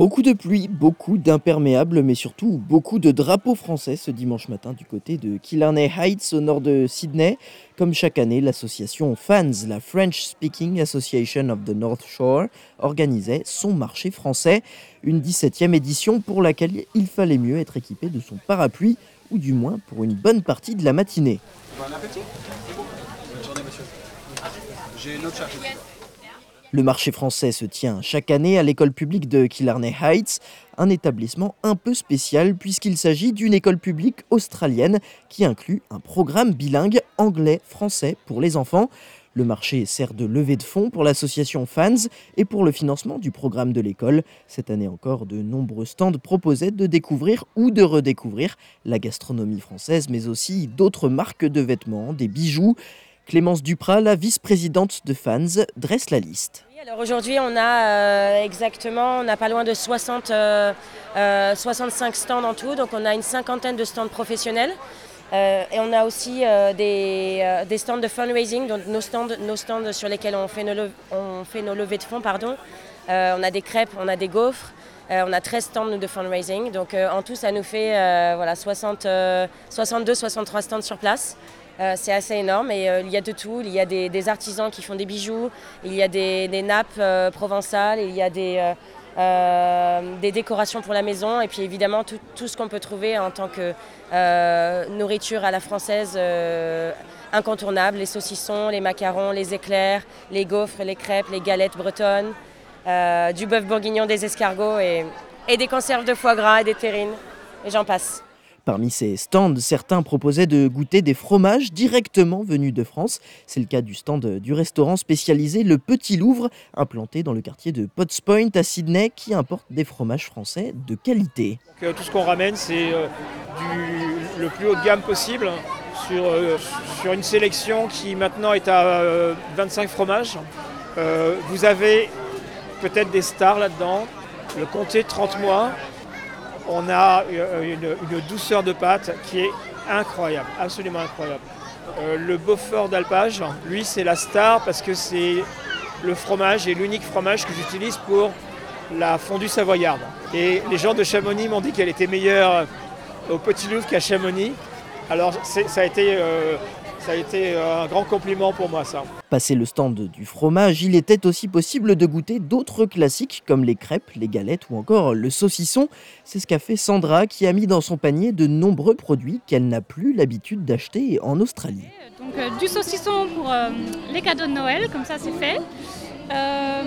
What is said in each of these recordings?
Beaucoup de pluie, beaucoup d'imperméables, mais surtout beaucoup de drapeaux français ce dimanche matin du côté de Killarney Heights au nord de Sydney. Comme chaque année, l'association FANS, la French Speaking Association of the North Shore, organisait son marché français, une 17e édition pour laquelle il fallait mieux être équipé de son parapluie, ou du moins pour une bonne partie de la matinée. Bon appétit Bonne journée monsieur. J'ai une autre charge. Le marché français se tient chaque année à l'école publique de Killarney Heights, un établissement un peu spécial puisqu'il s'agit d'une école publique australienne qui inclut un programme bilingue anglais-français pour les enfants. Le marché sert de levée de fonds pour l'association Fans et pour le financement du programme de l'école. Cette année encore, de nombreux stands proposaient de découvrir ou de redécouvrir la gastronomie française, mais aussi d'autres marques de vêtements, des bijoux. Clémence Duprat, la vice-présidente de Fans, dresse la liste. aujourd'hui, on a euh, exactement, on n'a pas loin de 60, 65 euh, euh, stands en tout, donc on a une cinquantaine de stands professionnels. et on a aussi des, stands de fundraising, donc nos stands, sur lesquels on fait nos, on fait nos levées de fonds. Pardon. on a des crêpes, on a des gaufres, on a 13 stands de fundraising. Donc en tout, ça nous fait voilà, 62-63 stands sur place. Euh, c'est assez énorme et euh, il y a de tout. Il y a des, artisans qui font des bijoux, il y a des, nappes euh, provençales, il y a des, décorations pour la maison et puis évidemment tout, ce qu'on peut trouver en tant que nourriture à la française incontournable, les saucissons, les macarons, les éclairs, les gaufres, les crêpes, les galettes bretonnes, du bœuf bourguignon, des escargots et, et des conserves de foie gras et des terrines et j'en passe. Parmi ces stands, certains proposaient de goûter des fromages directement venus de France. C'est le cas du stand du restaurant spécialisé Le Petit Louvre, implanté dans le quartier de Potts Point à Sydney, qui importe des fromages français de qualité. Euh, tout ce qu'on ramène, c'est euh, le plus haut de gamme possible sur, euh, sur une sélection qui maintenant est à 25 fromages. vous avez peut-être des stars là-dedans. Le comté 30 mois, on a euh, une, douceur de pâte qui est incroyable, absolument incroyable. Euh, le Beaufort d'Alpage, lui, c'est la star parce que c'est le fromage et l'unique fromage que j'utilise pour la fondue savoyarde. Et les gens de Chamonix m'ont dit qu'elle était meilleure au Petit Louvre qu'à Chamonix. Alors ça a été euh, ça a été un grand compliment pour moi ça. Passé le stand du fromage, il était aussi possible de goûter d'autres classiques comme les crêpes, les galettes ou encore le saucisson. C'est ce qu'a fait Sandra qui a mis dans son panier de nombreux produits qu'elle n'a plus l'habitude d'acheter en Australie. Donc euh, du saucisson pour euh, les cadeaux de Noël, comme ça c'est fait. Euh,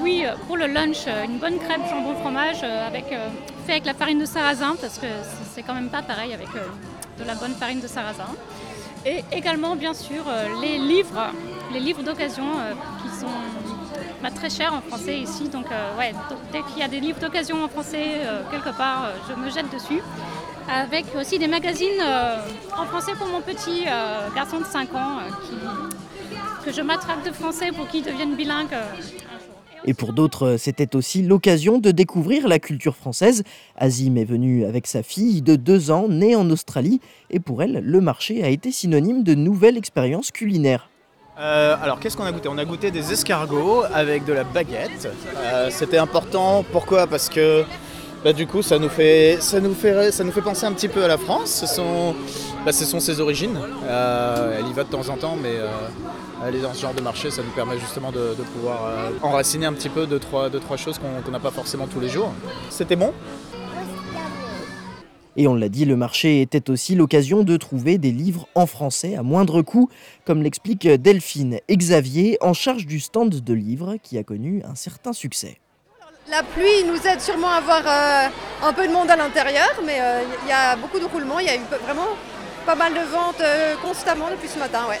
oui, pour le lunch, une bonne crêpe jambon fromage avec, fait avec la farine de sarrasin parce que c'est quand même pas pareil avec de la bonne farine de sarrasin. Et également, bien sûr, euh, les livres, les livres d'occasion euh, qui sont bah, très chers en français ici. Donc, euh, ouais, dès qu'il y a des livres d'occasion en français quelque part, je me jette dessus. Avec aussi des magazines en français pour mon petit garçon de 5 ans que je m'attrape de français pour qu'il devienne bilingue et pour d'autres, c'était aussi l'occasion de découvrir la culture française. Azim est venue avec sa fille de deux ans, née en Australie, et pour elle, le marché a été synonyme de nouvelles expériences culinaires. Euh, alors qu'est-ce qu'on a goûté? On a goûté des escargots avec de la baguette. Euh, c'était important, pourquoi? Parce que bah, du coup ça nous, fait, ça, nous fait, ça nous fait penser un petit peu à la France. Ce sont, bah, ses origines. Euh, elle y va de temps en temps, mais aller dans ce genre de marché, ça nous permet justement de, pouvoir euh, enraciner un petit peu de trois, deux, trois choses qu'on n'a pas forcément tous les jours. C'était bon? Et on l'a dit, le marché était aussi l'occasion de trouver des livres en français à moindre coût, comme l'explique Delphine Xavier, en charge du stand de livres qui a connu un certain succès. La pluie nous aide sûrement à avoir euh, un peu de monde à l'intérieur, mais euh, il y a beaucoup de roulements, il y a eu vraiment pas mal de ventes constamment depuis ce matin. Ouais.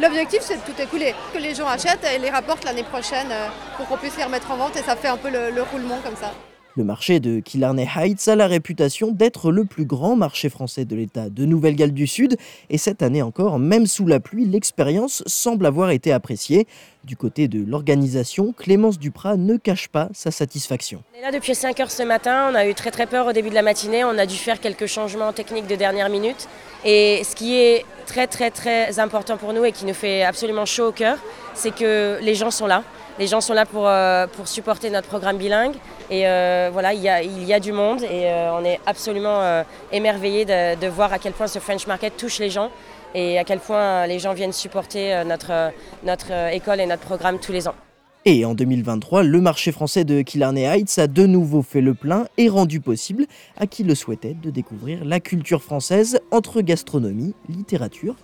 L'objectif, c'est de tout écouler, que les gens achètent et les rapportent l'année prochaine euh, pour qu'on puisse les remettre en vente et ça fait un peu le, roulement comme ça. Le marché de Killarney Heights a la réputation d'être le plus grand marché français de l'État de Nouvelle-Galles du Sud et cette année encore, même sous la pluie, l'expérience semble avoir été appréciée. Du côté de l'organisation, Clémence Duprat ne cache pas sa satisfaction. On est là depuis 5 heures ce matin, on a eu très très peur au début de la matinée, on a dû faire quelques changements techniques de dernière minute et ce qui est très très très important pour nous et qui nous fait absolument chaud au cœur, c'est que les gens sont là. Les gens sont là pour, pour supporter notre programme bilingue. Et voilà, il y, a, du monde et on est absolument émerveillés de, de, voir à quel point ce French Market touche les gens et à quel point les gens viennent supporter notre, notre école et notre programme tous les ans. Et en 2023, le marché français de Killarney Heights a de nouveau fait le plein et rendu possible à qui le souhaitait de découvrir la culture française entre gastronomie, littérature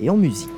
et en musique.